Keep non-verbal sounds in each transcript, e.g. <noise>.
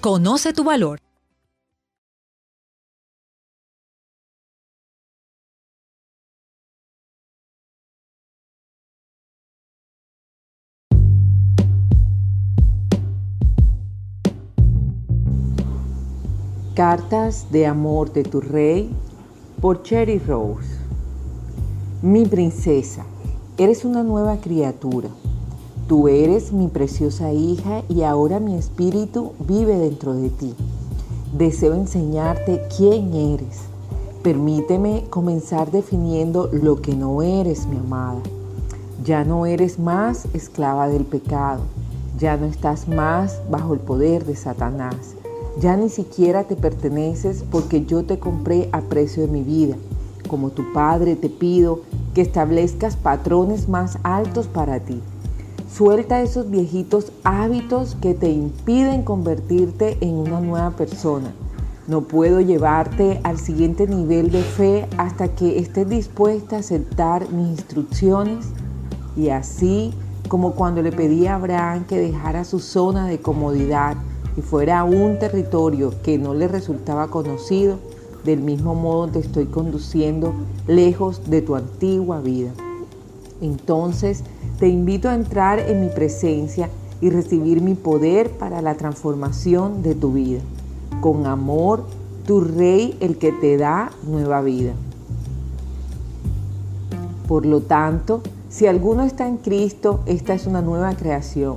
Conoce tu valor. Cartas de amor de tu rey por Cherry Rose. Mi princesa, eres una nueva criatura. Tú eres mi preciosa hija y ahora mi espíritu vive dentro de ti. Deseo enseñarte quién eres. Permíteme comenzar definiendo lo que no eres, mi amada. Ya no eres más esclava del pecado. Ya no estás más bajo el poder de Satanás. Ya ni siquiera te perteneces porque yo te compré a precio de mi vida. Como tu Padre te pido que establezcas patrones más altos para ti. Suelta esos viejitos hábitos que te impiden convertirte en una nueva persona. No puedo llevarte al siguiente nivel de fe hasta que estés dispuesta a aceptar mis instrucciones y así como cuando le pedí a Abraham que dejara su zona de comodidad y fuera un territorio que no le resultaba conocido, del mismo modo te estoy conduciendo lejos de tu antigua vida. Entonces te invito a entrar en mi presencia y recibir mi poder para la transformación de tu vida. Con amor, tu Rey, el que te da nueva vida. Por lo tanto, si alguno está en Cristo, esta es una nueva creación.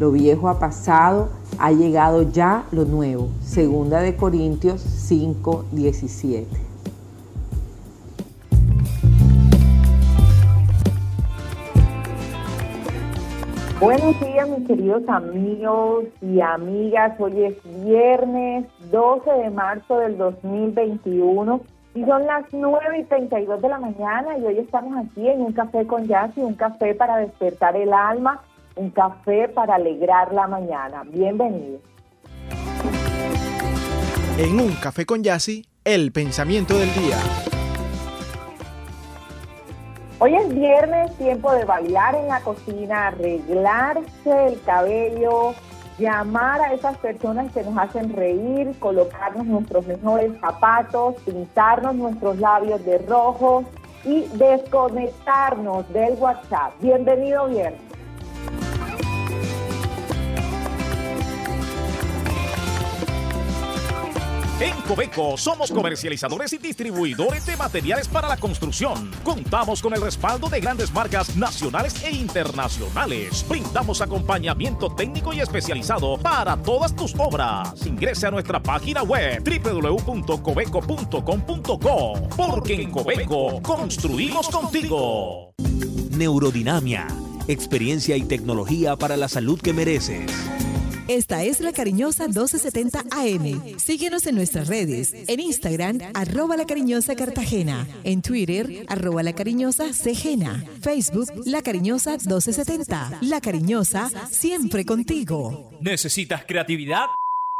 Lo viejo ha pasado, ha llegado ya lo nuevo. Segunda de Corintios 5, 17. Buenos días mis queridos amigos y amigas. Hoy es viernes 12 de marzo del 2021 y son las 9 y 32 de la mañana y hoy estamos aquí en un café con jazz y un café para despertar el alma un café para alegrar la mañana. Bienvenido. En un café con Yassi, el pensamiento del día. Hoy es viernes, tiempo de bailar en la cocina, arreglarse el cabello, llamar a esas personas que nos hacen reír, colocarnos nuestros mejores zapatos, pintarnos nuestros labios de rojo y desconectarnos del WhatsApp. Bienvenido viernes. En Cobeco somos comercializadores y distribuidores de materiales para la construcción. Contamos con el respaldo de grandes marcas nacionales e internacionales. Brindamos acompañamiento técnico y especializado para todas tus obras. Ingrese a nuestra página web www.cobeco.com.co porque en Cobeco construimos contigo. Neurodinamia, experiencia y tecnología para la salud que mereces. Esta es La Cariñosa 1270 AM. Síguenos en nuestras redes. En Instagram, arroba La Cariñosa Cartagena. En Twitter, arroba La Cariñosa Cegena. Facebook, La Cariñosa 1270. La Cariñosa, siempre contigo. ¿Necesitas creatividad?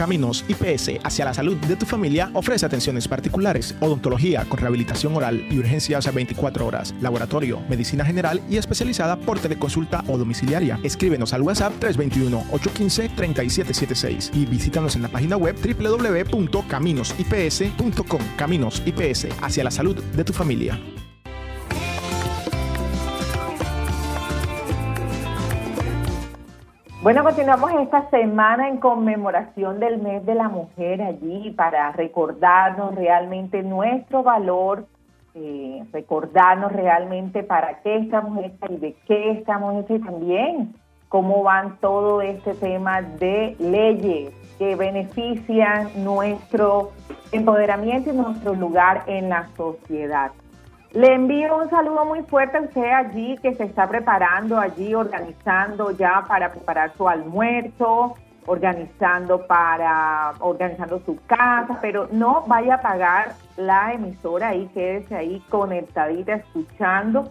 Caminos IPS hacia la salud de tu familia ofrece atenciones particulares, odontología con rehabilitación oral y urgencias a 24 horas, laboratorio, medicina general y especializada por teleconsulta o domiciliaria. Escríbenos al WhatsApp 321-815-3776 y visítanos en la página web www.caminosips.com. Caminos IPS hacia la salud de tu familia. Bueno, continuamos esta semana en conmemoración del mes de la mujer allí para recordarnos realmente nuestro valor, eh, recordarnos realmente para qué estamos hechas y de qué estamos hechas y también cómo van todo este tema de leyes que benefician nuestro empoderamiento y nuestro lugar en la sociedad. Le envío un saludo muy fuerte a usted allí que se está preparando allí, organizando ya para preparar su almuerzo, organizando para organizando su casa, pero no vaya a apagar la emisora ahí, quédese ahí conectadita escuchando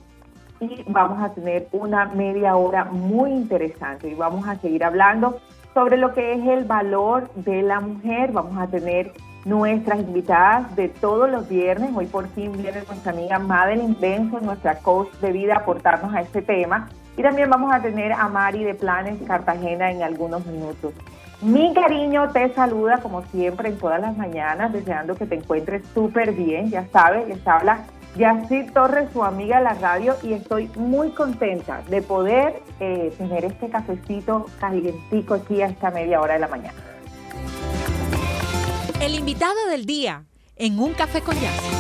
y vamos a tener una media hora muy interesante y vamos a seguir hablando sobre lo que es el valor de la mujer. Vamos a tener nuestras invitadas de todos los viernes. Hoy por fin viene nuestra amiga Madeline Benson, nuestra coach de vida, a aportarnos a este tema. Y también vamos a tener a Mari de Planes Cartagena en algunos minutos. Mi cariño te saluda como siempre en todas las mañanas, deseando que te encuentres súper bien. Ya sabes, les habla Yacir Torres, su amiga de la radio, y estoy muy contenta de poder eh, tener este cafecito calientico aquí a esta media hora de la mañana. El invitado del día en Un Café con Yacir.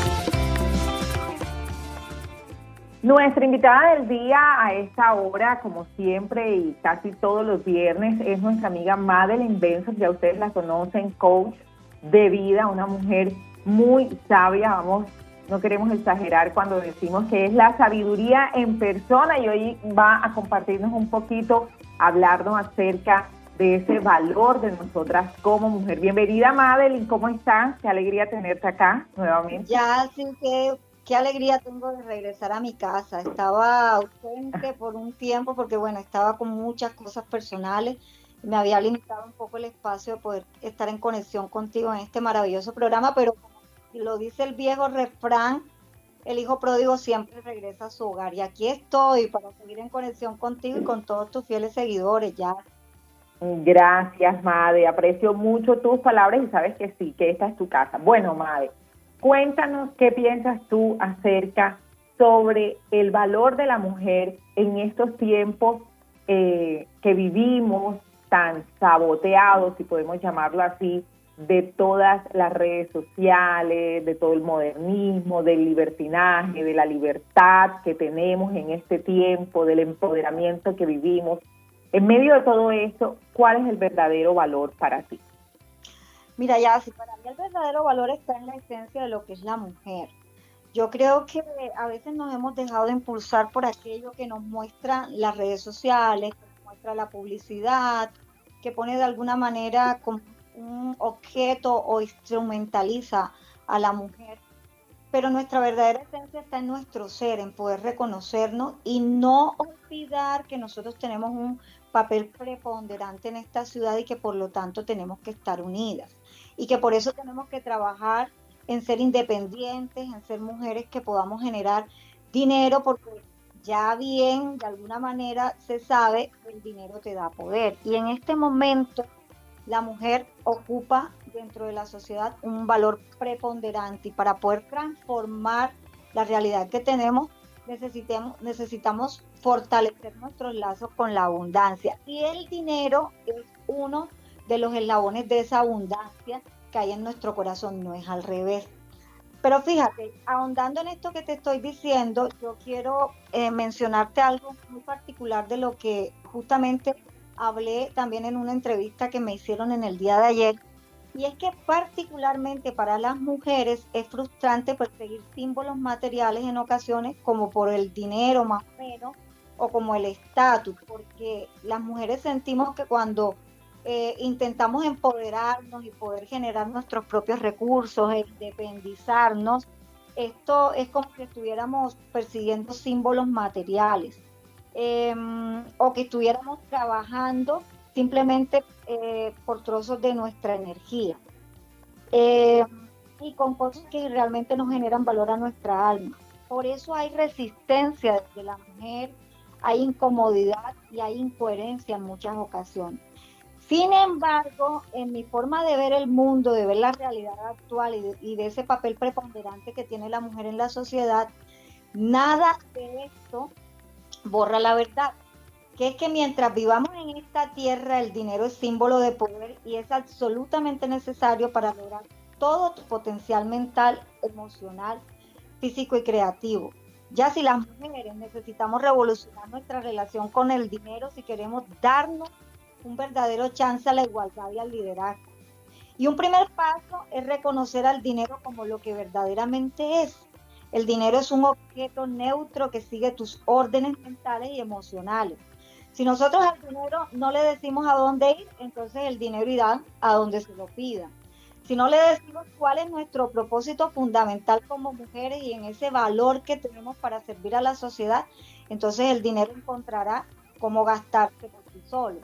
Nuestra invitada del día a esta hora, como siempre y casi todos los viernes, es nuestra amiga Madeline Benson. Ya ustedes la conocen, coach de vida, una mujer muy sabia. Vamos no queremos exagerar cuando decimos que es la sabiduría en persona y hoy va a compartirnos un poquito, hablarnos acerca de ese valor de nosotras como mujer. Bienvenida Madeline, ¿cómo estás? Qué alegría tenerte acá nuevamente. Ya, sí, qué, qué alegría tengo de regresar a mi casa. Estaba ausente por un tiempo porque, bueno, estaba con muchas cosas personales. Me había limitado un poco el espacio de poder estar en conexión contigo en este maravilloso programa, pero lo dice el viejo refrán, el hijo pródigo siempre regresa a su hogar. Y aquí estoy para seguir en conexión contigo y con todos tus fieles seguidores ya. Gracias, Made. Aprecio mucho tus palabras y sabes que sí, que esta es tu casa. Bueno, Made, cuéntanos qué piensas tú acerca sobre el valor de la mujer en estos tiempos eh, que vivimos tan saboteados, si podemos llamarlo así, de todas las redes sociales, de todo el modernismo, del libertinaje, de la libertad que tenemos en este tiempo, del empoderamiento que vivimos. En medio de todo esto, ¿cuál es el verdadero valor para ti? Mira, ya, si para mí el verdadero valor está en la esencia de lo que es la mujer. Yo creo que a veces nos hemos dejado de impulsar por aquello que nos muestran las redes sociales, que nos muestra la publicidad, que pone de alguna manera como un objeto o instrumentaliza a la mujer, pero nuestra verdadera esencia está en nuestro ser, en poder reconocernos y no olvidar que nosotros tenemos un papel preponderante en esta ciudad y que por lo tanto tenemos que estar unidas y que por eso tenemos que trabajar en ser independientes, en ser mujeres que podamos generar dinero porque ya bien, de alguna manera se sabe que el dinero te da poder. Y en este momento la mujer ocupa dentro de la sociedad un valor preponderante y para poder transformar la realidad que tenemos necesitamos, necesitamos fortalecer nuestros lazos con la abundancia y el dinero es uno de los eslabones de esa abundancia que hay en nuestro corazón, no es al revés. Pero fíjate, ahondando en esto que te estoy diciendo, yo quiero eh, mencionarte algo muy particular de lo que justamente hablé también en una entrevista que me hicieron en el día de ayer, y es que particularmente para las mujeres es frustrante perseguir símbolos materiales en ocasiones como por el dinero más o menos o como el estatus, porque las mujeres sentimos que cuando eh, intentamos empoderarnos y poder generar nuestros propios recursos, independizarnos, esto es como que estuviéramos persiguiendo símbolos materiales. Em, o que estuviéramos trabajando simplemente eh, por trozos de nuestra energía. Em, y con cosas que realmente nos generan valor a nuestra alma. Por eso hay resistencia de la mujer, hay incomodidad y hay incoherencia en muchas ocasiones. Sin embargo, en mi forma de ver el mundo, de ver la realidad actual y de, y de, ese papel preponderante que tiene la mujer en la sociedad, nada de esto borra la verdad, que es que mientras vivamos en esta tierra, el dinero es símbolo de poder y es absolutamente necesario para lograr todo tu potencial mental, emocional, físico y creativo. Ya si las mujeres necesitamos revolucionar nuestra relación con el dinero si queremos darnos un verdadero chance a la igualdad y al liderazgo. Y un primer paso es reconocer al dinero como lo que verdaderamente es, el dinero es un objeto neutro que sigue tus órdenes mentales y emocionales. Si nosotros al dinero no le decimos a dónde ir, entonces el dinero irá a donde se lo pida. si no le decimos cuál es nuestro propósito fundamental como mujeres y en ese valor que tenemos para servir a la sociedad, entonces el dinero encontrará cómo gastarse por sí solo.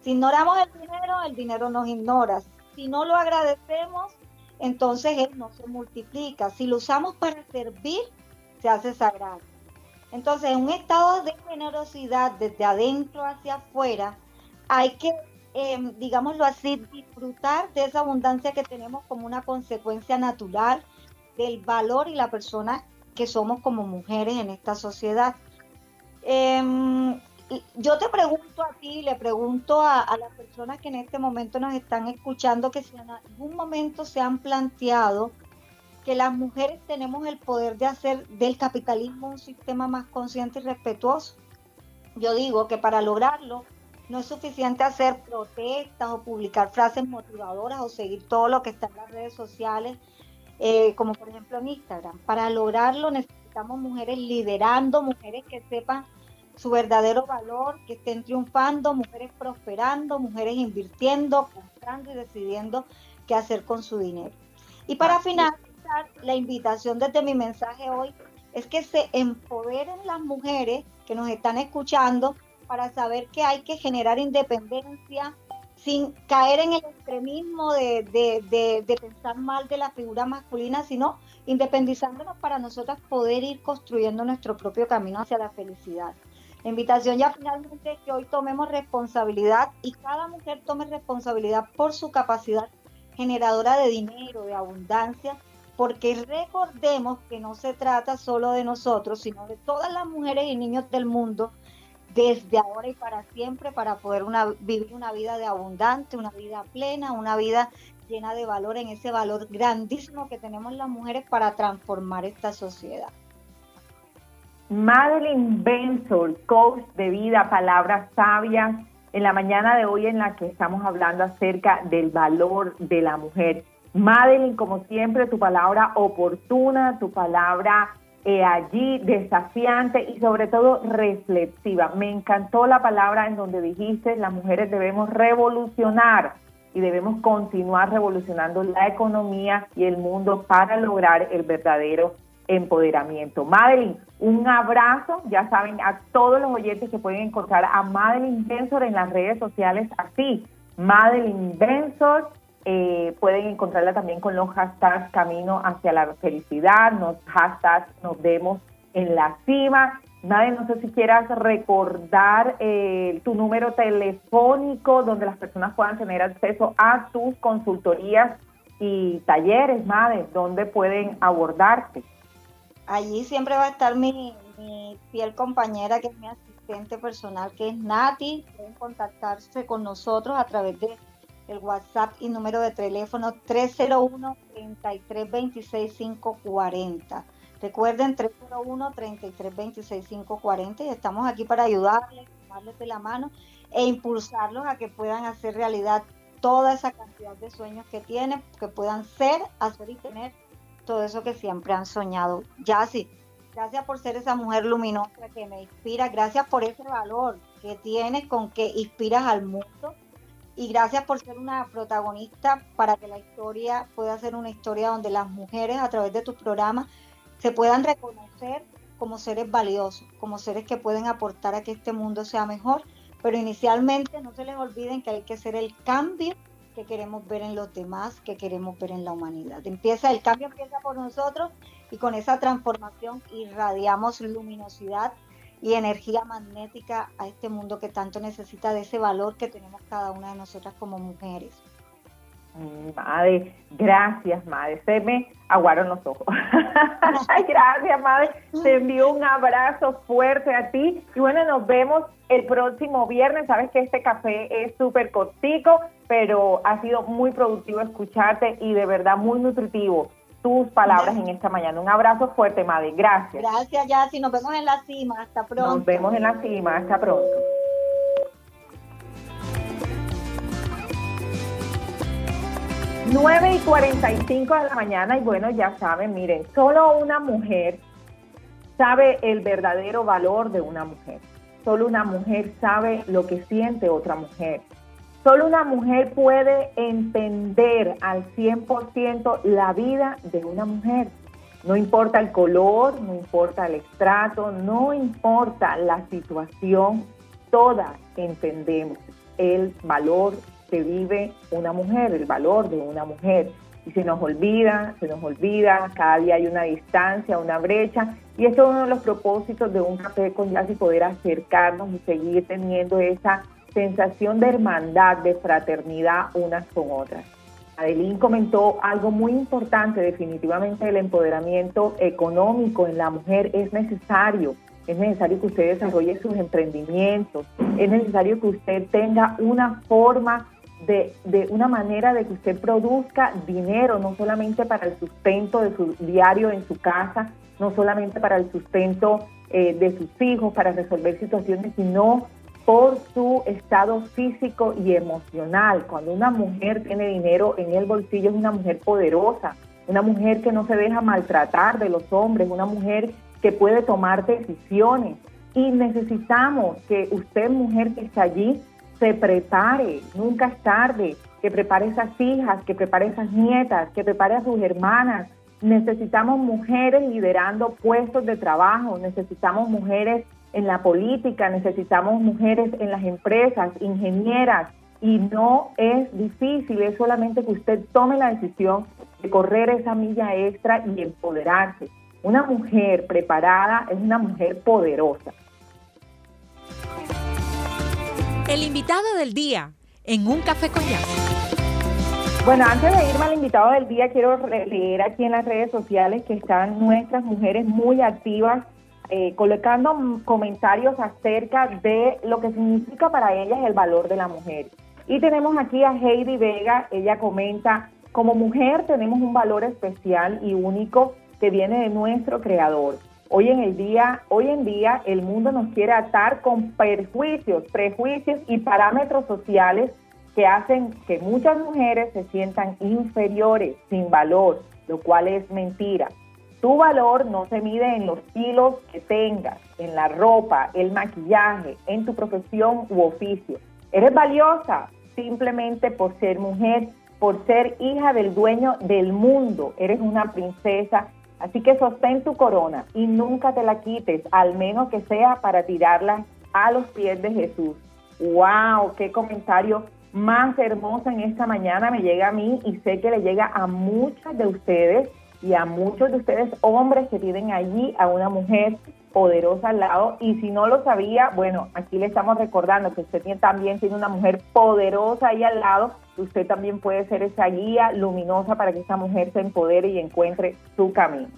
Si ignoramos el dinero, el dinero nos ignora. Si no lo agradecemos, entonces él no se multiplica. Si lo usamos para servir, se hace sagrado. Entonces, en un estado de generosidad desde adentro hacia afuera, hay que Em, digámoslo así, disfrutar de esa abundancia que tenemos como una consecuencia natural del valor y la persona que somos como mujeres en esta sociedad. Em, yo te pregunto a ti, le pregunto a, las personas que en este momento nos están escuchando, que si en algún momento se han planteado que las mujeres tenemos el poder de hacer del capitalismo un sistema más consciente y respetuoso. Yo digo que para lograrlo no es suficiente hacer protestas o publicar frases motivadoras o seguir todo lo que está en las redes sociales, eh, como por ejemplo en Instagram. Para lograrlo necesitamos mujeres liderando, mujeres que sepan su verdadero valor, que estén triunfando, mujeres prosperando, mujeres invirtiendo, comprando y decidiendo qué hacer con su dinero. Y para finalizar, la invitación desde mi mensaje hoy es que se empoderen las mujeres que nos están escuchando para saber que hay que generar independencia sin caer en el extremismo de, pensar mal de la figura masculina, sino independizándonos para nosotras poder ir construyendo nuestro propio camino hacia la felicidad. La invitación ya finalmente es que hoy tomemos responsabilidad y cada mujer tome responsabilidad por su capacidad generadora de dinero, de abundancia, porque recordemos que no se trata solo de nosotros, sino de todas las mujeres y niños del mundo desde ahora y para siempre para poder vivir una vida de abundante, una vida plena, una vida llena de valor, en ese valor grandísimo que tenemos las mujeres para transformar esta sociedad. Madeline Benson, coach de vida, palabras sabias, en la mañana de hoy en la que estamos hablando acerca del valor de la mujer. Madeline, como siempre, tu palabra oportuna, tu palabra eh, allí desafiante y sobre todo reflexiva. Me encantó la palabra en donde dijiste, las mujeres debemos revolucionar y debemos continuar revolucionando la economía y el mundo para lograr el verdadero empoderamiento. Madeline, un abrazo, ya saben, a todos los oyentes que pueden encontrar a Madeline Bensor en las redes sociales así, Madeline Bensor, eh, pueden encontrarla también con los hashtags Camino hacia la Felicidad, los hashtags Nos vemos en la cima. Nadie, no sé si quieras recordar eh, tu número telefónico donde las personas puedan tener acceso a tus consultorías y talleres, Madre, donde pueden abordarte. Allí siempre va a estar mi, mi fiel compañera, que es mi asistente personal, que es Nati. Pueden contactarse con nosotros a través de el WhatsApp y número de teléfono 301-3326-540. Recuerden 301-3326-540 y estamos aquí para ayudarles, tomarles de la mano e impulsarlos a que puedan hacer realidad toda esa cantidad de sueños que tienen, que puedan ser, hacer y tener todo eso que siempre han soñado. Ya sí, gracias por ser esa mujer luminosa que me inspira, gracias por ese valor que tienes con que inspiras al mundo y gracias por ser una protagonista para que la historia pueda ser una historia donde las mujeres a través de tus programas se puedan reconocer como seres valiosos, como seres que pueden aportar a que este mundo sea mejor, pero inicialmente no se les olviden que hay que ser el cambio que queremos ver en los demás, que queremos ver en la humanidad. Empieza el cambio empieza por nosotros y con esa transformación irradiamos luminosidad y energía magnética a este mundo que tanto necesita de ese valor que tenemos cada una de nosotras como mujeres. Madre, gracias, madre. Se me aguaron los ojos. <laughs> gracias, madre. Te envío un abrazo fuerte a ti. Y bueno, nos vemos el próximo viernes. Sabes que este café es súper cortico, pero ha sido muy productivo escucharte y de verdad muy nutritivo tus palabras en esta mañana. Un abrazo fuerte, Madre. Gracias. Gracias, Yassi. Nos vemos en la cima. Hasta pronto. Nos vemos en la cima. Hasta pronto. Nueve y 45 de la mañana y bueno, ya saben, miren, solo una mujer sabe el verdadero valor de una mujer. Solo una mujer sabe lo que siente otra mujer. Solo una mujer puede entender al 100% la vida de una mujer. No importa el color, no importa el estrato, no importa la situación, todas entendemos el valor que vive una mujer, el valor de una mujer. Y se nos olvida, se nos olvida, cada día hay una distancia, una brecha. Y esto es uno de los propósitos de un café con jazz poder acercarnos y seguir teniendo esa sensación de hermandad, de fraternidad unas con otras. Adelín comentó algo muy importante, definitivamente el empoderamiento económico en la mujer es necesario. Es necesario que usted desarrolle sus emprendimientos, es necesario que usted tenga una forma de, de, una manera de que usted produzca dinero, no solamente para el sustento de su diario en su casa, no solamente para el sustento eh, de sus hijos, para resolver situaciones, sino por su estado físico y emocional. Cuando una mujer tiene dinero en el bolsillo es una mujer poderosa, una mujer que no se deja maltratar de los hombres, una mujer que puede tomar decisiones. Y necesitamos que usted, mujer que está allí, se prepare, nunca es tarde, que prepare esas hijas, que prepare esas nietas, que prepare a sus hermanas. Necesitamos mujeres liderando puestos de trabajo, necesitamos mujeres en la política, necesitamos mujeres en las empresas, ingenieras, y no es difícil, es solamente que usted tome la decisión de correr esa milla extra y empoderarse. Una mujer preparada es una mujer poderosa. El invitado del día en un café con jazz. Bueno, antes de irme al invitado del día, quiero leer aquí en las redes sociales que están nuestras mujeres muy activas eh, colocando comentarios acerca de lo que significa para ellas el valor de la mujer. Y tenemos aquí a Heidi Vega, ella comenta, como mujer tenemos un valor especial y único que viene de nuestro creador. Hoy en el día, hoy en día el mundo nos quiere atar con perjuicios, prejuicios y parámetros sociales que hacen que muchas mujeres se sientan inferiores, sin valor, lo cual es mentira. Tu valor no se mide en los kilos que tengas, en la ropa, el maquillaje, en tu profesión u oficio. Eres valiosa simplemente por ser mujer, por ser hija del dueño del mundo. Eres una princesa. Así que sostén tu corona y nunca te la quites, al menos que sea para tirarla a los pies de Jesús. ¡Wow! ¡Qué comentario más hermoso en esta mañana me llega a mí y sé que le llega a muchas de ustedes y a muchos de ustedes hombres que tienen allí a una mujer poderosa al lado y si no lo sabía, bueno, aquí le estamos recordando que usted también tiene una mujer poderosa ahí al lado, usted también puede ser esa guía luminosa para que esa mujer se empodere y encuentre su camino.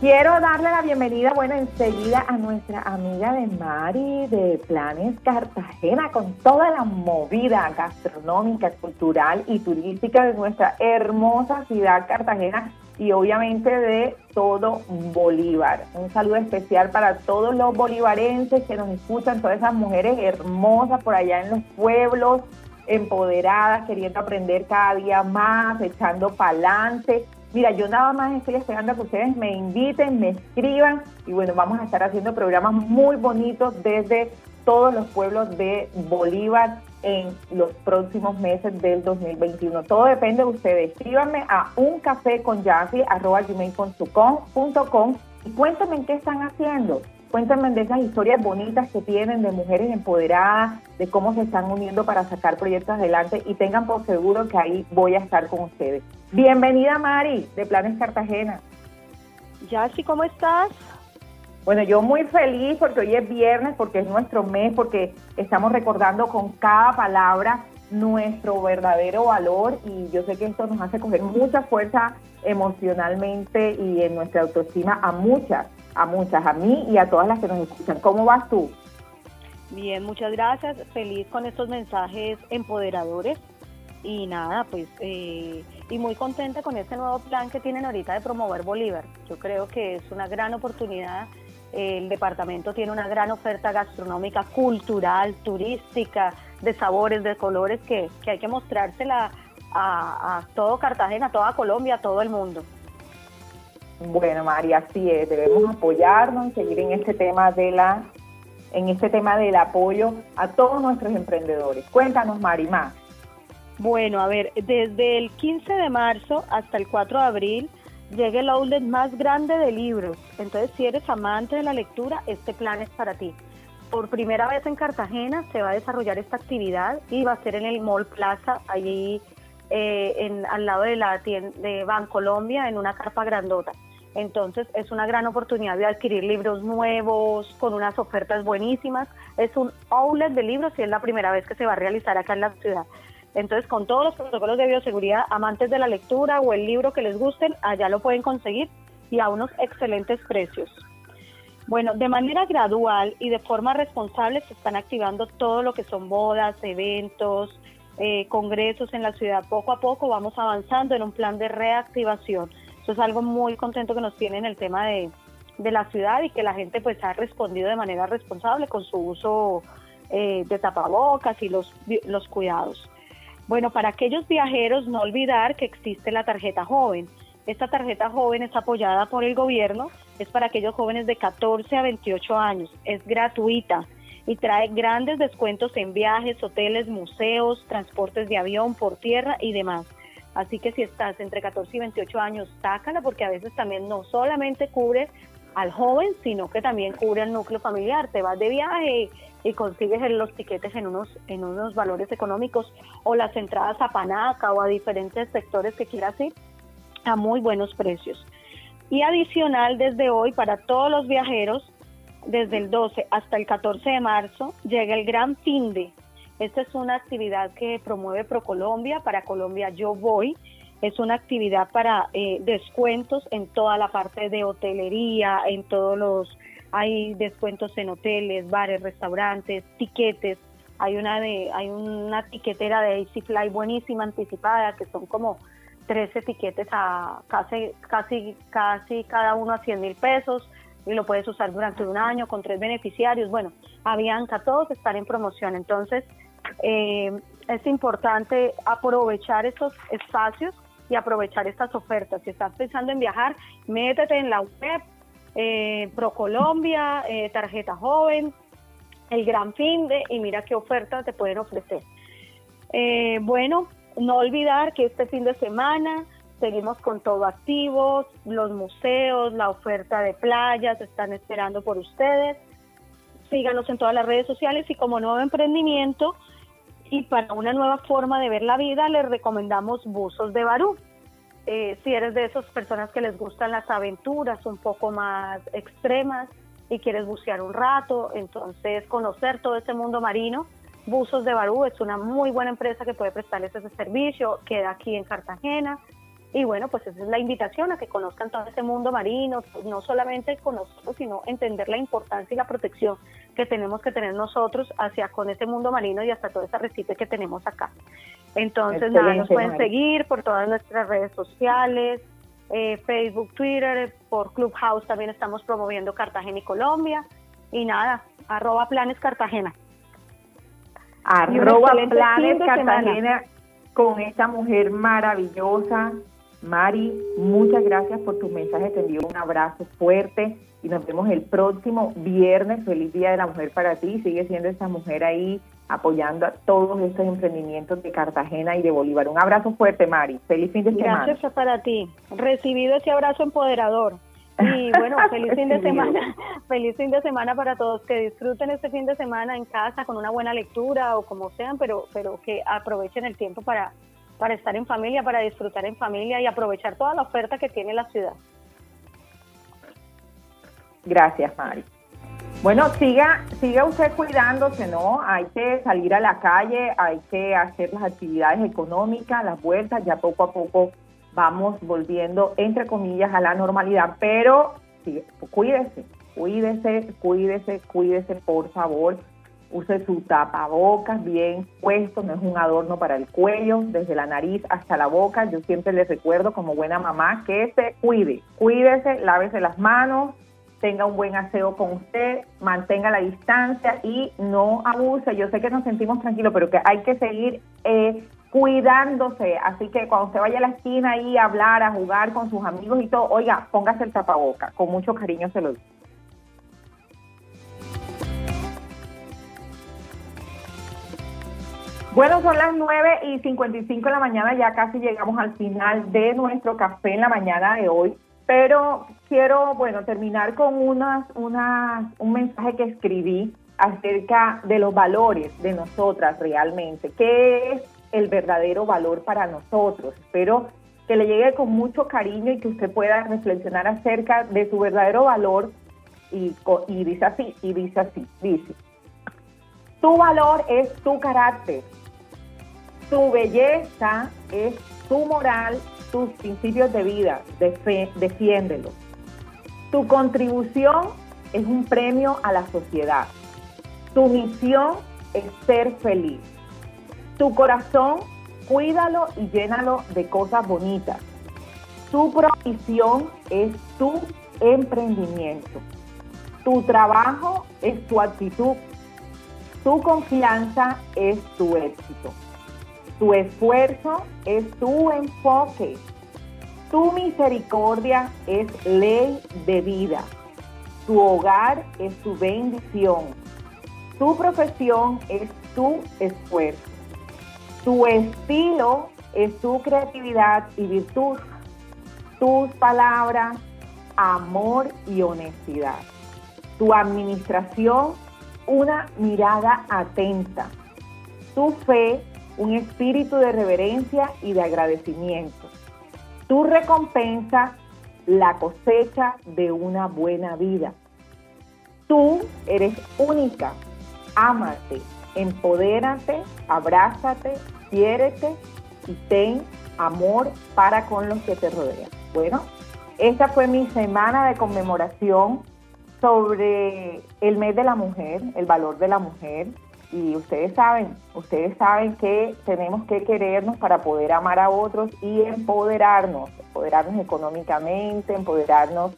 Quiero darle la bienvenida, bueno, enseguida a nuestra amiga de Mari de Planes Cartagena con toda la movida gastronómica, cultural y turística de nuestra hermosa ciudad Cartagena y obviamente de todo Bolívar. Un saludo especial para todos los bolivarenses que nos escuchan, todas esas mujeres hermosas por allá en los pueblos, empoderadas, queriendo aprender cada día más, echando pa'lante Mira, yo nada más estoy esperando a que ustedes me inviten, me escriban y bueno, vamos a estar haciendo programas muy bonitos desde todos los pueblos de Bolívar en los próximos meses del 2021. Todo depende de ustedes. Escríbanme a un café con y cuéntenme en qué están haciendo. Cuéntenme de esas historias bonitas que tienen de mujeres empoderadas, de cómo se están uniendo para sacar proyectos adelante y tengan por seguro que ahí voy a estar con ustedes. Bienvenida Mari, de Planes Cartagena. Yassi, ¿cómo estás? Bueno, yo muy feliz porque hoy es viernes, porque es nuestro mes, porque estamos recordando con cada palabra nuestro verdadero valor y yo sé que esto nos hace coger mucha fuerza emocionalmente y en nuestra autoestima a muchas a muchas, a mí y a todas las que nos escuchan. ¿Cómo vas tú? Bien, muchas gracias. Feliz con estos mensajes empoderadores y nada, pues, eh, y muy contenta con este nuevo plan que tienen ahorita de promover Bolívar. Yo creo que es una gran oportunidad. El departamento tiene una gran oferta gastronómica, cultural, turística, de sabores, de colores, que, que hay que mostrársela a, a todo Cartagena, a toda Colombia, a todo el mundo. Bueno, María, así es, debemos apoyarnos y seguir en este tema de la en este tema del apoyo a todos nuestros emprendedores. Cuéntanos, Mari. Bueno, a ver, desde el 15 de marzo hasta el 4 de abril llega el outlet más grande de libros. Entonces, si eres amante de la lectura, este plan es para ti. Por primera vez en Cartagena se va a desarrollar esta actividad y va a ser en el Mall Plaza, allí eh, en, al lado de la tienda de Bancolombia, en una carpa grandota. Entonces es una gran oportunidad de adquirir libros nuevos con unas ofertas buenísimas. Es un outlet de libros y es la primera vez que se va a realizar acá en la ciudad. Entonces con todos los protocolos de bioseguridad, amantes de la lectura o el libro que les gusten, allá lo pueden conseguir y a unos excelentes precios. Bueno, de manera gradual y de forma responsable se están activando todo lo que son bodas, eventos, eh, congresos en la ciudad. Poco a poco vamos avanzando en un plan de reactivación es algo muy contento que nos tiene en el tema de, la ciudad y que la gente pues ha respondido de manera responsable con su uso eh, de tapabocas y los, los cuidados. Bueno, para aquellos viajeros no olvidar que existe la tarjeta joven. Esta tarjeta joven es apoyada por el gobierno, es para aquellos jóvenes de 14 a 28 años, es gratuita y trae grandes descuentos en viajes, hoteles, museos, transportes de avión por tierra y demás. Así que si estás entre 14 y 28 años, sácala porque a veces también no solamente cubre al joven, sino que también cubre al núcleo familiar. Te vas de viaje y, consigues los tiquetes en unos, en unos valores económicos o las entradas a Panaca o a diferentes sectores que quieras ir a muy buenos precios. Y adicional, desde hoy, para todos los viajeros, desde el 12 hasta el 14 de marzo, llega el gran fin de esta es una actividad que promueve ProColombia, para Colombia Yo Voy. Es una actividad para eh, descuentos en toda la parte de hotelería, en todos los, hay descuentos en hoteles, bares, restaurantes, tiquetes. Hay una de, hay una tiquetera de AC buenísima anticipada que son como 13 tiquetes a casi, casi, casi cada uno a 100 mil pesos y lo puedes usar durante un año con tres beneficiarios. Bueno, Avianca, todos están en promoción. Entonces, eh, es importante aprovechar estos espacios y aprovechar estas ofertas. Si estás pensando en viajar, métete en la web, eh, ProColombia, eh, Tarjeta Joven, el Gran Finde y mira qué ofertas te pueden ofrecer. Eh, bueno, no olvidar que este fin de semana seguimos con todo activos, los museos, la oferta de playas están esperando por ustedes. Síganos en todas las redes sociales y como nuevo emprendimiento, y para una nueva forma de ver la vida les recomendamos buzos de Barú. Eh, si eres de esas personas que les gustan las aventuras un poco más extremas y quieres bucear un rato, entonces conocer todo ese mundo marino, Buzos de Barú es una muy buena empresa que puede prestarles ese servicio, queda aquí en Cartagena, y bueno, pues esa es la invitación a que conozcan todo ese mundo marino, no solamente conocerlo, sino entender la importancia y la protección que tenemos que tener nosotros hacia con ese mundo marino y hasta todo ese arrecife que tenemos acá. Entonces, nada, nos pueden seguir por todas nuestras redes sociales, eh, Facebook, Twitter, por Clubhouse también estamos promoviendo Cartagena y Colombia. Y nada, arroba planes Cartagena. Arroba planes Cartagena con esta mujer maravillosa Mari, muchas gracias por tu mensaje. Te envío un abrazo fuerte y nos vemos el próximo viernes. Feliz Día de la Mujer para ti. Sigue siendo esa mujer ahí apoyando a todos estos emprendimientos de Cartagena y de Bolívar. Un abrazo fuerte, Mari. Feliz fin de semana. Gracias para ti. Recibido ese abrazo empoderador. Y bueno, <laughs> feliz fin de semana. <laughs> feliz fin de semana para todos. Que disfruten este fin de semana en casa con una buena lectura o como sean, pero, pero que aprovechen el tiempo para para estar en familia, para disfrutar en familia y aprovechar toda la oferta que tiene la ciudad. Gracias, Mari. Bueno, siga, siga usted cuidándose, ¿no? Hay que salir a la calle, hay que hacer las actividades económicas, las vueltas, ya poco a poco vamos volviendo, entre comillas, a la normalidad, pero sí, cuídese, cuídese, cuídese, cuídese, por favor use su tapabocas bien puesto, no es un adorno para el cuello, desde la nariz hasta la boca. Yo siempre les recuerdo como buena mamá que se cuide, cuídese, lávese las manos, tenga un buen aseo con usted, mantenga la distancia y no abuse. Yo sé que nos sentimos tranquilos, pero que hay que seguir eh, cuidándose. Así que cuando usted vaya a la esquina ahí a hablar, a jugar con sus amigos y todo, oiga, póngase el tapaboca. Con mucho cariño se lo digo. Bueno, son las 9 y 55 de la mañana, ya casi llegamos al final de nuestro café en la mañana de hoy, pero quiero, bueno, terminar con unas, unas, un mensaje que escribí acerca de los valores de nosotras realmente. ¿Qué es el verdadero valor para nosotros? Espero que le llegue con mucho cariño y que usted pueda reflexionar acerca de su verdadero valor y, y dice así, y dice así, dice, tu valor es tu carácter, tu belleza es tu moral, tus principios de vida, defiéndelo. Tu contribución es un premio a la sociedad. Tu misión es ser feliz. Tu corazón, cuídalo y llénalo de cosas bonitas. Tu provisión es tu emprendimiento. Tu trabajo es tu actitud. Tu confianza es tu éxito. Tu esfuerzo es tu enfoque. Tu misericordia es ley de vida. Tu hogar es tu bendición. Tu profesión es tu esfuerzo. Tu estilo es tu creatividad y virtud. Tus palabras, amor y honestidad. Tu administración, una mirada atenta. Tu fe, un espíritu de reverencia y de agradecimiento. Tu recompensa, la cosecha de una buena vida. Tú eres única, ámate, empodérate, abrázate, quiérete y ten amor para con los que te rodean. Bueno, esta fue mi semana de conmemoración sobre el mes de la mujer, el valor de la mujer. Y ustedes saben, ustedes saben que tenemos que querernos para poder amar a otros y empoderarnos, empoderarnos económicamente, empoderarnos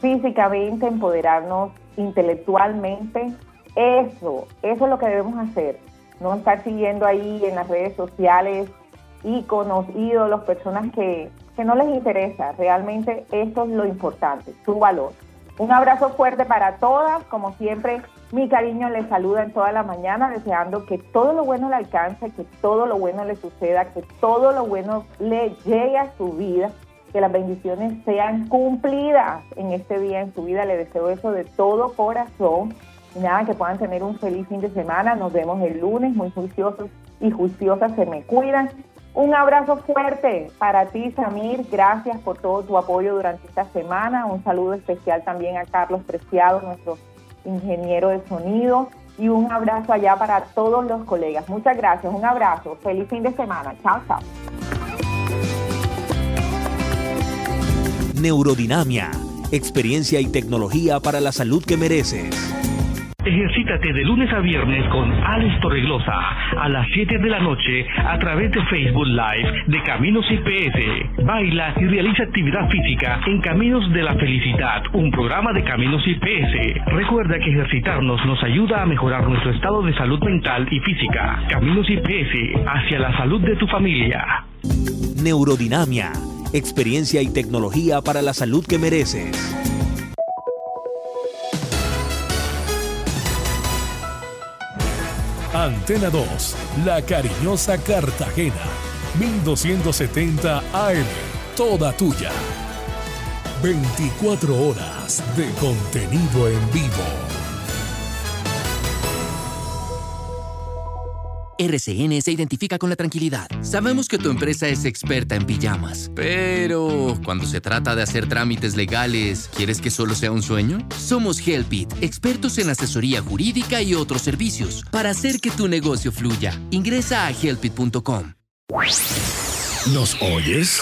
físicamente, empoderarnos intelectualmente. Eso, eso es lo que debemos hacer. No estar siguiendo ahí en las redes sociales íconos, ídolos, personas que, que no les interesa. Realmente esto es lo importante, su valor. Un abrazo fuerte para todas, como siempre mi cariño les saluda en toda la mañana, deseando que todo lo bueno le alcance, que todo lo bueno le suceda, que todo lo bueno le llegue a su vida, que las bendiciones sean cumplidas en este día en su vida. Le deseo eso de todo corazón. Y nada, que puedan tener un feliz fin de semana. Nos vemos el lunes, muy juiciosos y juiciosas. Se me cuidan. Un abrazo fuerte para ti, Samir. Gracias por todo tu apoyo durante esta semana. Un saludo especial también a Carlos Preciado, nuestro ingeniero de sonido. Y un abrazo allá para todos los colegas. Muchas gracias. Un abrazo. Feliz fin de semana. Chao, chao. Neurodinamia. Experiencia y tecnología para la salud que mereces. De lunes a viernes con Alex Torreglosa a las 7 de la noche a través de Facebook Live de Caminos IPS. Baila y realiza actividad física en Caminos de la Felicidad, un programa de Caminos IPS. Recuerda que ejercitarnos nos ayuda a mejorar nuestro estado de salud mental y física. Caminos IPS hacia la salud de tu familia. Neurodinamia. Experiencia y tecnología para la salud que mereces. Antena 2, La Cariñosa Cartagena, 1270 AM, toda tuya. 24 horas de contenido en vivo. RCN se identifica con la tranquilidad. Sabemos que tu empresa es experta en pijamas, pero cuando se trata de hacer trámites legales, ¿quieres que solo sea un sueño? Somos Helpit, expertos en asesoría jurídica y otros servicios para hacer que tu negocio fluya. Ingresa a helpit.com. ¿Nos oyes?